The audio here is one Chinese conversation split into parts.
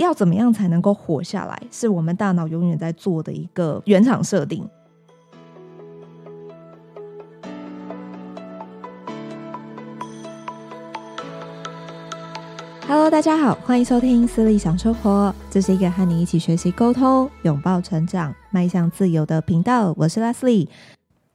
要怎么样才能够活下来？是我们大脑永远在做的一个原厂设定。Hello，大家好，欢迎收听思利想生活，这是一个和你一起学习沟通、拥抱成长、迈向自由的频道。我是 Leslie。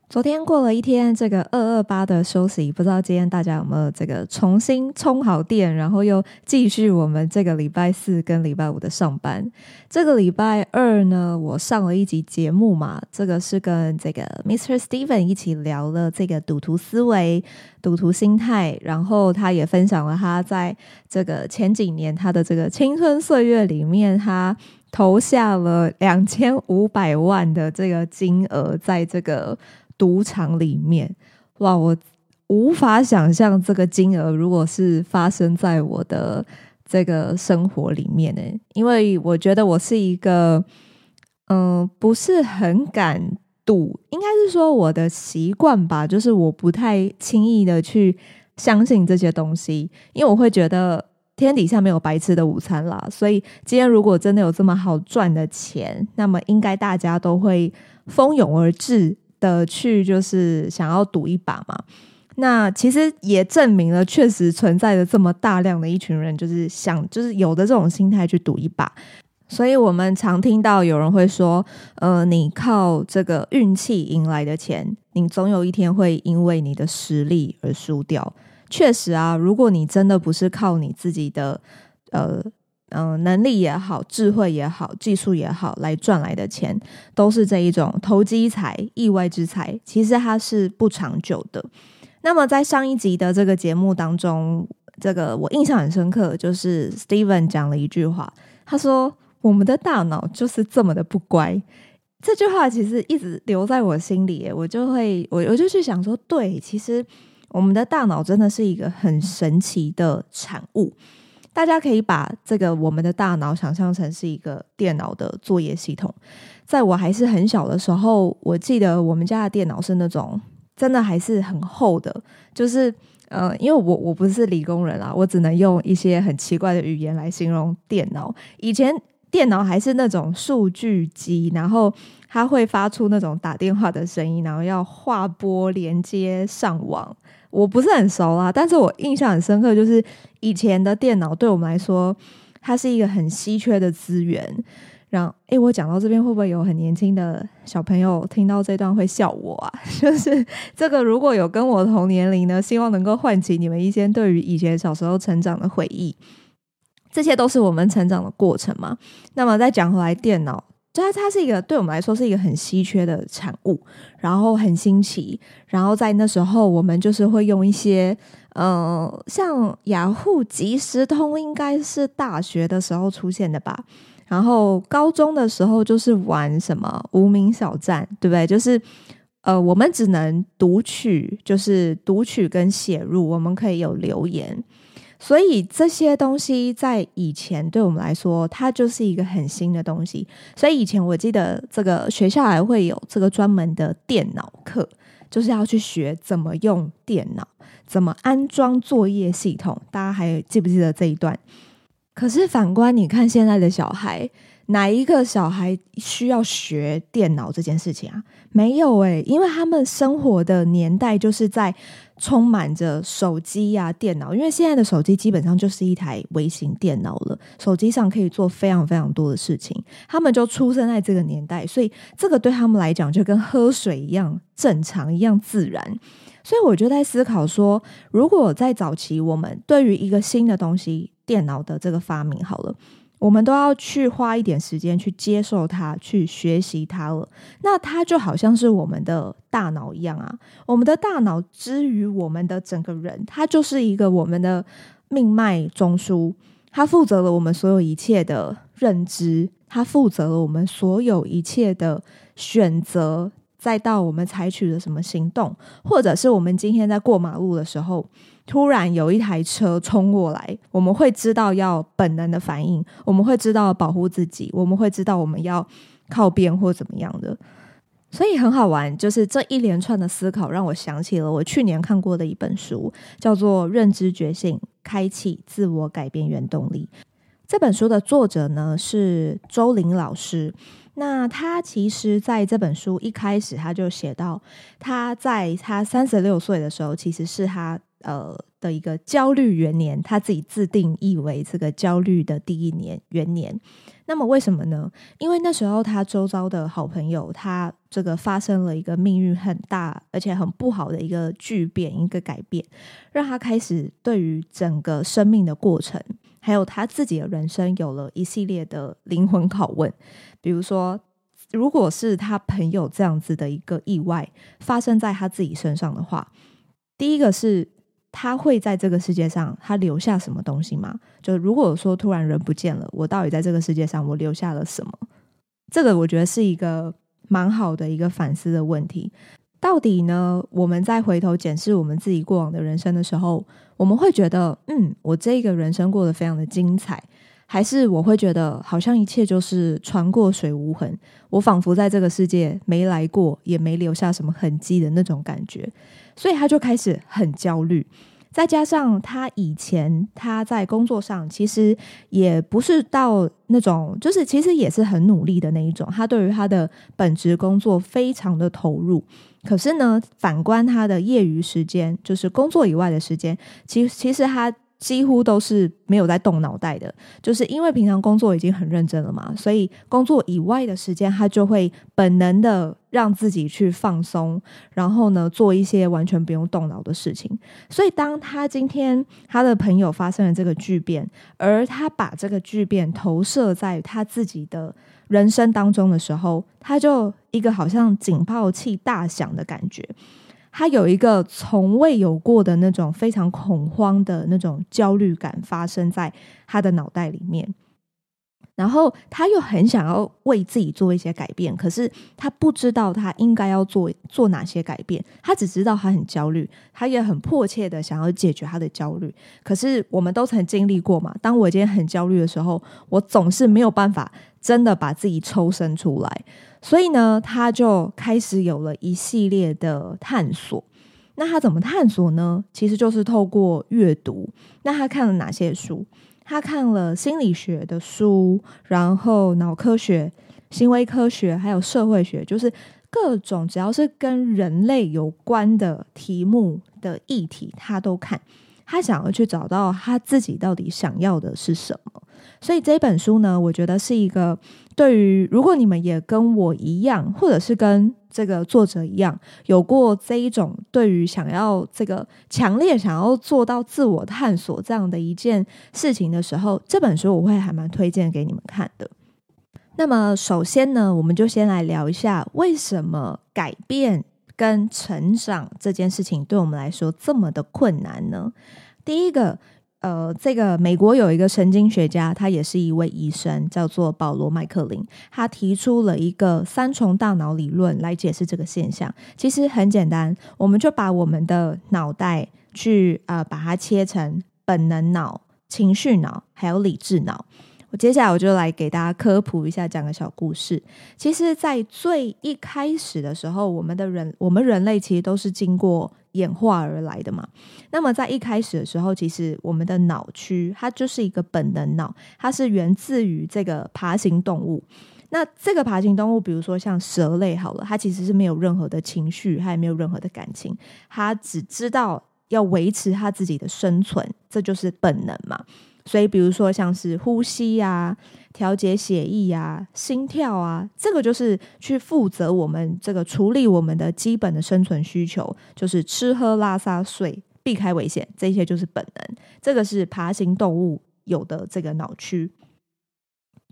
昨天过了一天，这个二二八的休息，不知道今天大家有没有这个重新充好电，然后又继续我们这个礼拜四跟礼拜五的上班。这个礼拜二呢，我上了一集节目嘛，这个是跟这个 Mr. Steven 一起聊了这个赌徒思维、赌徒心态，然后他也分享了他在这个前几年他的这个青春岁月里面，他投下了两千五百万的这个金额在这个。赌场里面，哇！我无法想象这个金额如果是发生在我的这个生活里面呢，因为我觉得我是一个，嗯、不是很敢赌，应该是说我的习惯吧，就是我不太轻易的去相信这些东西，因为我会觉得天底下没有白吃的午餐啦。所以今天如果真的有这么好赚的钱，那么应该大家都会蜂拥而至。的去就是想要赌一把嘛，那其实也证明了确实存在着这么大量的一群人，就是想就是有的这种心态去赌一把。所以我们常听到有人会说，呃，你靠这个运气赢来的钱，你总有一天会因为你的实力而输掉。确实啊，如果你真的不是靠你自己的，呃。嗯、能力也好，智慧也好，技术也好，来赚来的钱都是这一种投机财、意外之财，其实它是不长久的。那么在上一集的这个节目当中，这个我印象很深刻，就是 Steven 讲了一句话，他说：“我们的大脑就是这么的不乖。”这句话其实一直留在我心里，我就会我我就去想说，对，其实我们的大脑真的是一个很神奇的产物。大家可以把这个我们的大脑想象成是一个电脑的作业系统。在我还是很小的时候，我记得我们家的电脑是那种真的还是很厚的，就是呃，因为我我不是理工人啊，我只能用一些很奇怪的语言来形容电脑。以前电脑还是那种数据机，然后它会发出那种打电话的声音，然后要划拨连接上网。我不是很熟啦，但是我印象很深刻，就是以前的电脑对我们来说，它是一个很稀缺的资源。然后，诶，我讲到这边，会不会有很年轻的小朋友听到这段会笑我啊？就是这个，如果有跟我同年龄呢，希望能够唤起你们一些对于以前小时候成长的回忆。这些都是我们成长的过程嘛。那么再讲回来，电脑。它它是一个对我们来说是一个很稀缺的产物，然后很新奇，然后在那时候我们就是会用一些，呃，像雅虎即时通应该是大学的时候出现的吧，然后高中的时候就是玩什么无名小站，对不对？就是呃，我们只能读取，就是读取跟写入，我们可以有留言。所以这些东西在以前对我们来说，它就是一个很新的东西。所以以前我记得这个学校还会有这个专门的电脑课，就是要去学怎么用电脑，怎么安装作业系统。大家还记不记得这一段？可是反观你看现在的小孩。哪一个小孩需要学电脑这件事情啊？没有诶，因为他们生活的年代就是在充满着手机呀、电脑。因为现在的手机基本上就是一台微型电脑了，手机上可以做非常非常多的事情。他们就出生在这个年代，所以这个对他们来讲就跟喝水一样正常、一样自然。所以我就在思考说，如果在早期我们对于一个新的东西，电脑的这个发明好了。我们都要去花一点时间去接受它，去学习它了。那它就好像是我们的大脑一样啊，我们的大脑之于我们的整个人，它就是一个我们的命脉中枢，它负责了我们所有一切的认知。它负责了我们所有一切的选择，再到我们采取了什么行动，或者是我们今天在过马路的时候，突然有一台车冲过来，我们会知道要本能的反应，我们会知道保护自己，我们会知道我们要靠边或怎么样的。所以很好玩，就是这一连串的思考让我想起了我去年看过的一本书，叫做《认知觉醒：开启自我改变原动力》。这本书的作者呢是周林老师。那他其实在这本书一开始他就写到，他在他三十六岁的时候，其实是他呃的一个焦虑元年，他自己自定义为这个焦虑的第一年元年。那么为什么呢？因为那时候他周遭的好朋友，他这个发生了一个命运很大而且很不好的一个巨变，一个改变，让他开始对于整个生命的过程，还有他自己的人生，有了一系列的灵魂拷问。比如说，如果是他朋友这样子的一个意外发生在他自己身上的话，第一个是。他会在这个世界上，他留下什么东西吗？就如果说突然人不见了，我到底在这个世界上我留下了什么？这个我觉得是一个蛮好的一个反思的问题。到底呢？我们在回头检视我们自己过往的人生的时候，我们会觉得，嗯，我这个人生过得非常的精彩，还是我会觉得好像一切就是船过水无痕，我仿佛在这个世界没来过，也没留下什么痕迹的那种感觉。所以他就开始很焦虑，再加上他以前他在工作上其实也不是到那种，就是其实也是很努力的那一种。他对于他的本职工作非常的投入，可是呢，反观他的业余时间，就是工作以外的时间，其其实他。几乎都是没有在动脑袋的，就是因为平常工作已经很认真了嘛，所以工作以外的时间，他就会本能的让自己去放松，然后呢，做一些完全不用动脑的事情。所以，当他今天他的朋友发生了这个巨变，而他把这个巨变投射在他自己的人生当中的时候，他就一个好像警报器大响的感觉。他有一个从未有过的那种非常恐慌的那种焦虑感发生在他的脑袋里面，然后他又很想要为自己做一些改变，可是他不知道他应该要做做哪些改变，他只知道他很焦虑，他也很迫切的想要解决他的焦虑。可是我们都曾经历过嘛，当我今天很焦虑的时候，我总是没有办法真的把自己抽身出来。所以呢，他就开始有了一系列的探索。那他怎么探索呢？其实就是透过阅读。那他看了哪些书？他看了心理学的书，然后脑科学、行为科学，还有社会学，就是各种只要是跟人类有关的题目的议题，他都看。他想要去找到他自己到底想要的是什么。所以这本书呢，我觉得是一个对于如果你们也跟我一样，或者是跟这个作者一样，有过这一种对于想要这个强烈想要做到自我探索这样的一件事情的时候，这本书我会还蛮推荐给你们看的。那么首先呢，我们就先来聊一下为什么改变跟成长这件事情对我们来说这么的困难呢？第一个。呃，这个美国有一个神经学家，他也是一位医生，叫做保罗麦克林。他提出了一个三重大脑理论来解释这个现象。其实很简单，我们就把我们的脑袋去呃把它切成本能脑、情绪脑还有理智脑。接下来我就来给大家科普一下，讲个小故事。其实，在最一开始的时候，我们的人，我们人类其实都是经过。演化而来的嘛，那么在一开始的时候，其实我们的脑区它就是一个本能脑，它是源自于这个爬行动物。那这个爬行动物，比如说像蛇类好了，它其实是没有任何的情绪，它也没有任何的感情，它只知道要维持它自己的生存，这就是本能嘛。所以，比如说像是呼吸呀、调节血液呀、心跳啊，这个就是去负责我们这个处理我们的基本的生存需求，就是吃喝拉撒睡，避开危险，这些就是本能。这个是爬行动物有的这个脑区。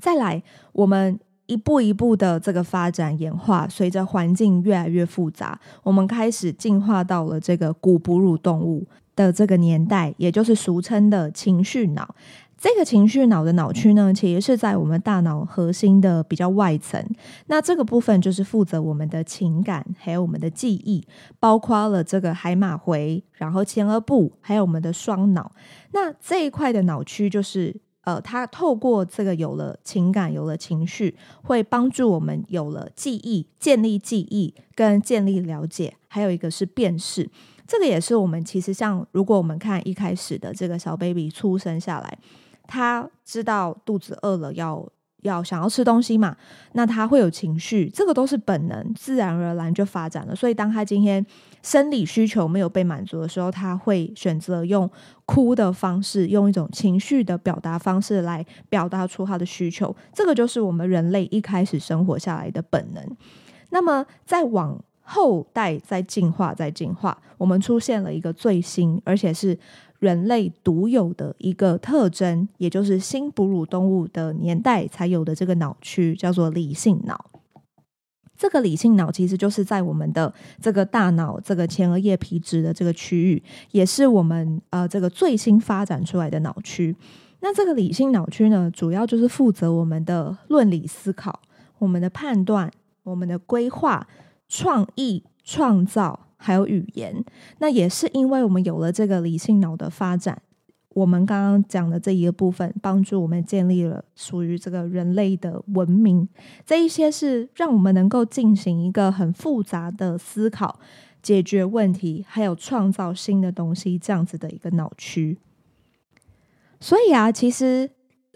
再来，我们一步一步的这个发展演化，随着环境越来越复杂，我们开始进化到了这个古哺乳动物的这个年代，也就是俗称的情绪脑，这个情绪脑的脑区呢，其实是在我们大脑核心的比较外层。那这个部分就是负责我们的情感，还有我们的记忆，包括了这个海马回，然后前额部，还有我们的双脑。那这一块的脑区就是。呃，它透过这个有了情感，有了情绪，会帮助我们有了记忆，建立记忆跟建立了解，还有一个是辨识。这个也是我们其实像，如果我们看一开始的这个小 baby 出生下来，他知道肚子饿了要。要想要吃东西嘛，那他会有情绪，这个都是本能，自然而然就发展了。所以，当他今天生理需求没有被满足的时候，他会选择用哭的方式，用一种情绪的表达方式来表达出他的需求。这个就是我们人类一开始生活下来的本能。那么，再往后代在进化，在进化，我们出现了一个最新，而且是。人类独有的一个特征，也就是新哺乳动物的年代才有的这个脑区，叫做理性脑。这个理性脑其实就是在我们的这个大脑这个前额叶皮质的这个区域，也是我们呃这个最新发展出来的脑区。那这个理性脑区呢，主要就是负责我们的论理思考、我们的判断、我们的规划、创意、创造。还有语言，那也是因为我们有了这个理性脑的发展，我们刚刚讲的这一个部分，帮助我们建立了属于这个人类的文明。这一些是让我们能够进行一个很复杂的思考、解决问题，还有创造新的东西这样子的一个脑区。所以啊，其实。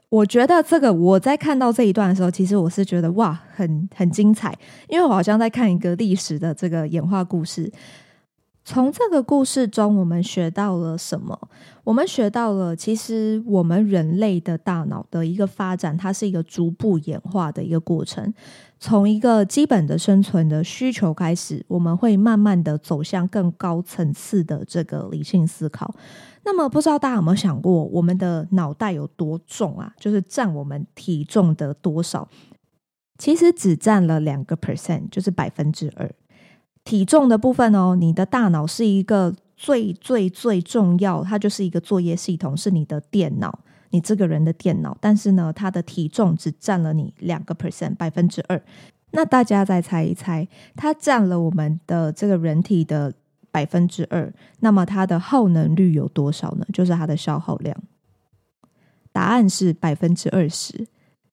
我觉得这个我在看到这一段的时候，其实我是觉得哇，很很精彩，因为我好像在看一个历史的这个演化故事。从这个故事中，我们学到了什么？我们学到了，其实我们人类的大脑的一个发展，它是一个逐步演化的一个过程。从一个基本的生存的需求开始，我们会慢慢的走向更高层次的这个理性思考。那么，不知道大家有没有想过，我们的脑袋有多重啊？就是占我们体重的多少？其实只占了两个 percent，就是百分之二。体重的部分哦，你的大脑是一个最最最重要，它就是一个作业系统，是你的电脑，你这个人的电脑。但是呢，它的体重只占了你两个 percent，百分之二。那大家再猜一猜，它占了我们的这个人体的。百分之二，那么它的耗能率有多少呢？就是它的消耗量。答案是百分之二十，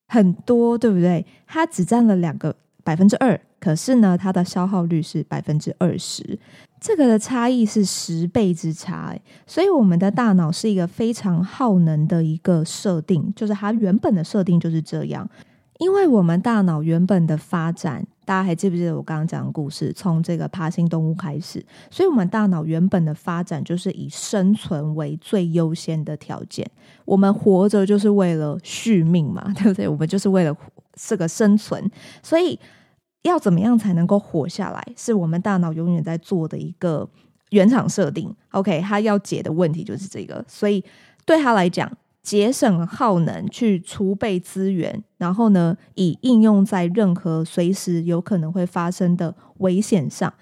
很多，对不对？它只占了两个百分之二，可是呢，它的消耗率是百分之二十，这个的差异是十倍之差欸。所以我们的大脑是一个非常耗能的一个设定，就是它原本的设定就是这样。因为我们大脑原本的发展，大家还记不记得我刚刚讲的故事？从这个爬行动物开始，所以我们大脑原本的发展就是以生存为最优先的条件。我们活着就是为了续命嘛，对不对？我们就是为了这个生存，所以要怎么样才能够活下来，是我们大脑永远在做的一个原厂设定。OK，他要解的问题就是这个，所以对他来讲。节省耗能，去储备资源，然后呢，以应用在任何随时有可能会发生的危险上。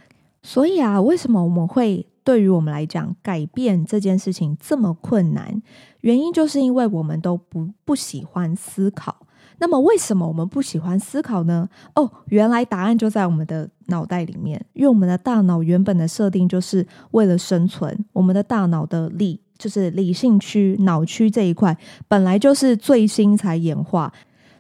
所以啊，为什么我们会对于我们来讲改变这件事情这么困难？原因就是因为我们都不不喜欢思考。那么，为什么我们不喜欢思考呢？哦，原来答案就在我们的脑袋里面，因为我们的大脑原本的设定就是为了生存，我们的大脑的力。就是理性区、脑区这一块，本来就是最新才演化，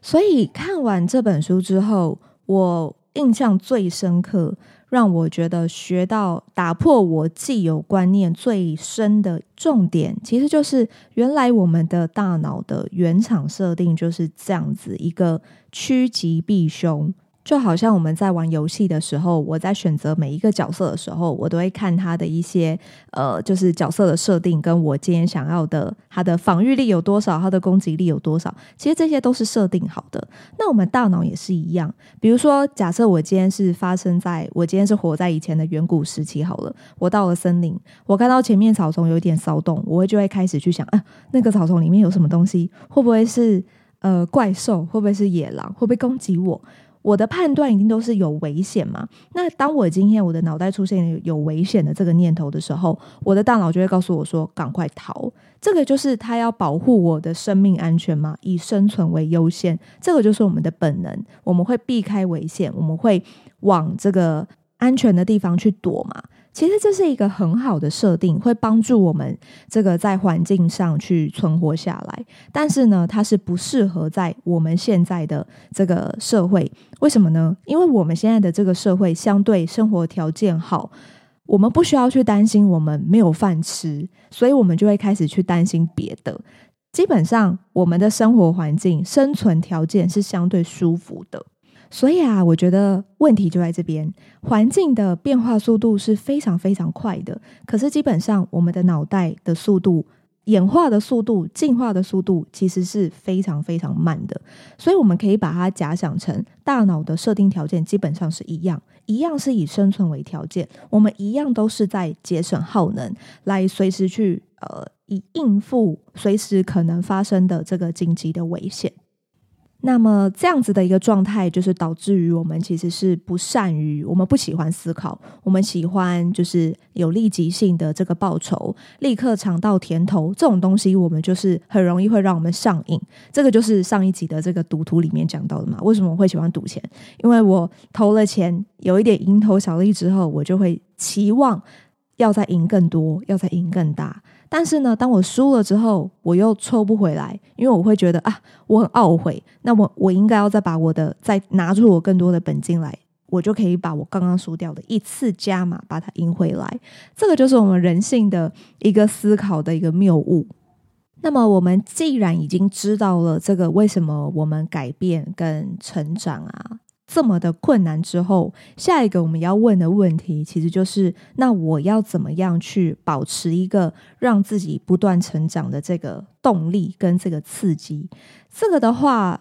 所以看完这本书之后，我印象最深刻，让我觉得学到打破我既有观念最深的重点，其实就是原来我们的大脑的原厂设定就是这样子一个趋吉避凶。就好像我们在玩游戏的时候，我在选择每一个角色的时候，我都会看他的一些呃，就是角色的设定，跟我今天想要的他的防御力有多少，他的攻击力有多少。其实这些都是设定好的。那我们大脑也是一样。比如说，假设我今天是发生在我今天是活在以前的远古时期好了，我到了森林，我看到前面草丛有一点骚动，我会就会开始去想，啊，那个草丛里面有什么东西？会不会是呃怪兽？会不会是野狼？会不会攻击我？我的判断一定都是有危险嘛。那当我今天我的脑袋出现有危险的这个念头的时候，我的大脑就会告诉我说：“赶快逃！”这个就是他要保护我的生命安全嘛，以生存为优先。这个就是我们的本能，我们会避开危险，我们会往这个安全的地方去躲嘛。其实这是一个很好的设定，会帮助我们这个在环境上去存活下来。但是呢，它是不适合在我们现在的这个社会。为什么呢？因为我们现在的这个社会相对生活条件好，我们不需要去担心我们没有饭吃，所以我们就会开始去担心别的。基本上，我们的生活环境、生存条件是相对舒服的。所以啊，我觉得问题就在这边，环境的变化速度是非常非常快的，可是基本上我们的脑袋的速度、演化的速度、进化的速度其实是非常非常慢的。所以我们可以把它假想成大脑的设定条件基本上是一样，一样是以生存为条件，我们一样都是在节省耗能，来随时去呃以应付随时可能发生的这个紧急的危险。那么这样子的一个状态，就是导致于我们其实是不善于，我们不喜欢思考，我们喜欢就是有立即性的这个报酬，立刻尝到甜头，这种东西我们就是很容易会让我们上瘾。这个就是上一集的这个赌徒里面讲到的嘛。为什么我会喜欢赌钱？因为我投了钱，有一点蝇头小利之后，我就会期望要再赢更多，要再赢更大。但是呢，当我输了之后，我又抽不回来，因为我会觉得啊，我很懊悔。那么我应该要再把我的再拿出我更多的本金来，我就可以把我刚刚输掉的一次加码把它赢回来。这个就是我们人性的一个思考的一个谬误。那么我们既然已经知道了这个为什么我们改变跟成长啊，这么的困难之后，下一个我们要问的问题，其实就是：那我要怎么样去保持一个让自己不断成长的这个动力跟这个刺激？这个的话，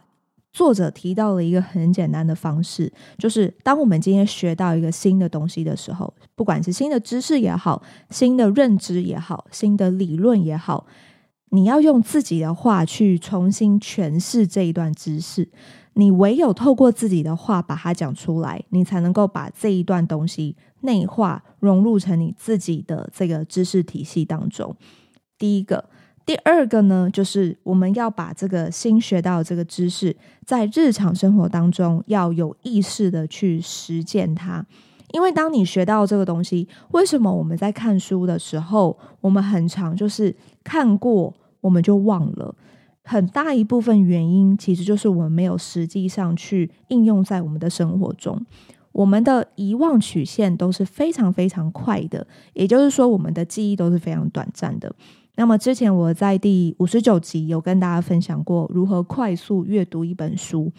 作者提到了一个很简单的方式，就是当我们今天学到一个新的东西的时候，不管是新的知识也好，新的认知也好，新的理论也好，你要用自己的话去重新诠释这一段知识。你唯有透过自己的话把它讲出来，你才能够把这一段东西内化融入成你自己的这个知识体系当中。第一个，第二个呢，就是我们要把这个新学到的这个知识，在日常生活当中要有意识的去实践它。因为当你学到这个东西，为什么我们在看书的时候，我们很常就是看过我们就忘了？很大一部分原因，其实就是我们没有实际上去应用在我们的生活中。我们的遗忘曲线都是非常非常快的，也就是说，我们的记忆都是非常短暂的。那么之前我在第五十九集有跟大家分享过如何快速阅读一本书，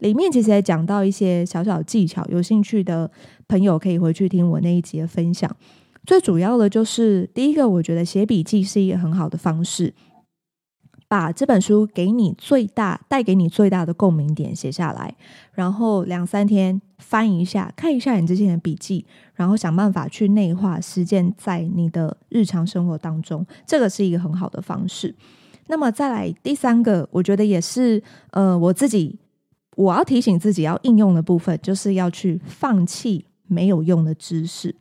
里面其实也讲到一些小小技巧，有兴趣的朋友可以回去听我那一集的分享。最主要的就是第一个，我觉得写笔记是一个很好的方式。把这本书给你最大带给你最大的共鸣点写下来，然后两三天翻一下，看一下你之前的笔记，然后想办法去内化实践在你的日常生活当中，这个是一个很好的方式。那么再来第三个，我觉得也是呃，我自己我要提醒自己要应用的部分，就是要去放弃没有用的知识。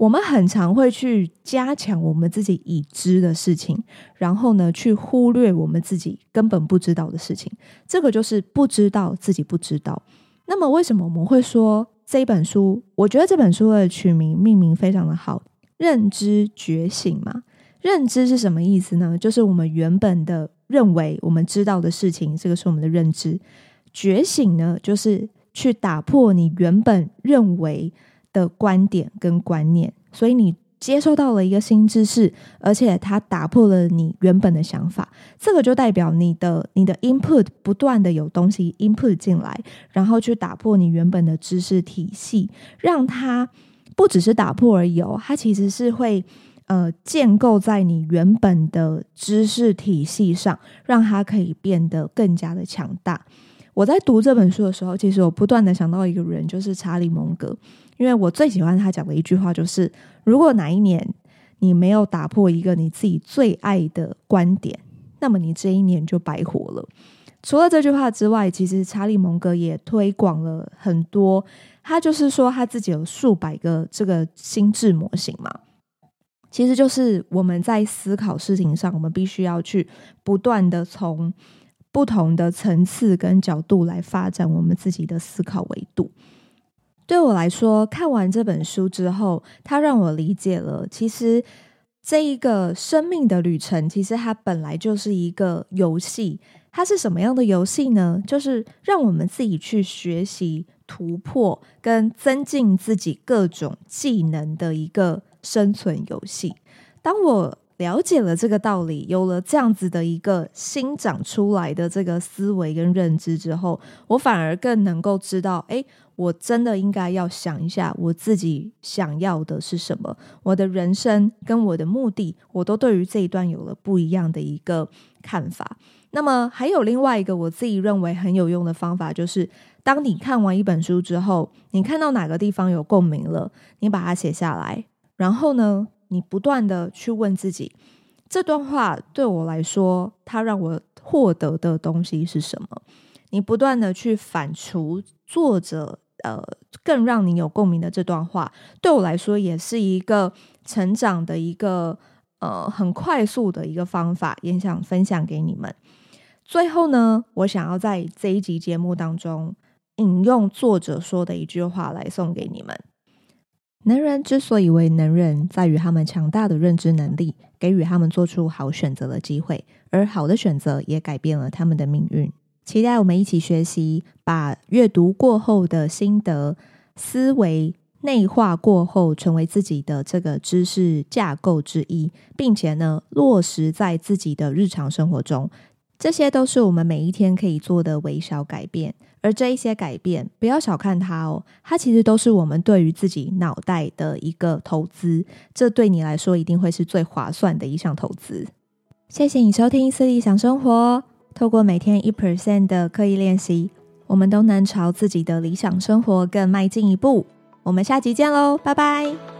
我们很常会去加强我们自己已知的事情，然后呢，去忽略我们自己根本不知道的事情。这个就是不知道自己不知道。那么，为什么我们会说这一本书？我觉得这本书的取名命名非常的好，“认知觉醒”嘛。认知是什么意思呢？就是我们原本的认为我们知道的事情，这个是我们的认知。觉醒呢，就是去打破你原本认为。的观点跟观念，所以你接收到了一个新知识，而且它打破了你原本的想法，这个就代表你的你的 input 不断的有东西 input 进来，然后去打破你原本的知识体系，让它不只是打破而已哦，它其实是会呃建构在你原本的知识体系上，让它可以变得更加的强大。我在读这本书的时候，其实我不断的想到一个人，就是查理蒙格。因为我最喜欢他讲的一句话，就是如果哪一年你没有打破一个你自己最爱的观点，那么你这一年就白活了。除了这句话之外，其实查理蒙格也推广了很多。他就是说他自己有数百个这个心智模型嘛，其实就是我们在思考事情上，我们必须要去不断的从不同的层次跟角度来发展我们自己的思考维度。对我来说，看完这本书之后，它让我理解了，其实这一个生命的旅程，其实它本来就是一个游戏。它是什么样的游戏呢？就是让我们自己去学习、突破跟增进自己各种技能的一个生存游戏。当我了解了这个道理，有了这样子的一个新长出来的这个思维跟认知之后，我反而更能够知道，诶，我真的应该要想一下我自己想要的是什么，我的人生跟我的目的，我都对于这一段有了不一样的一个看法。那么还有另外一个我自己认为很有用的方法，就是当你看完一本书之后，你看到哪个地方有共鸣了，你把它写下来，然后呢，你不断的去问自己，这段话对我来说，它让我获得的东西是什么？你不断的去反刍作者，呃，更让你有共鸣的这段话，对我来说也是一个成长的一个呃很快速的一个方法，也想分享给你们。最后呢，我想要在这一集节目当中引用作者说的一句话来送给你们。能人之所以为能人，在于他们强大的认知能力，给予他们做出好选择的机会，而好的选择也改变了他们的命运。期待我们一起学习，把阅读过后的心得、思维内化过后，成为自己的这个知识架构之一，并且呢，落实在自己的日常生活中。这些都是我们每一天可以做的微小改变，而这一些改变，不要小看它哦，它其实都是我们对于自己脑袋的一个投资，这对你来说一定会是最划算的一项投资。谢谢你收听思理想生活，透过每天一 percent 的刻意练习，我们都能朝自己的理想生活更迈进一步。我们下集见喽，拜拜。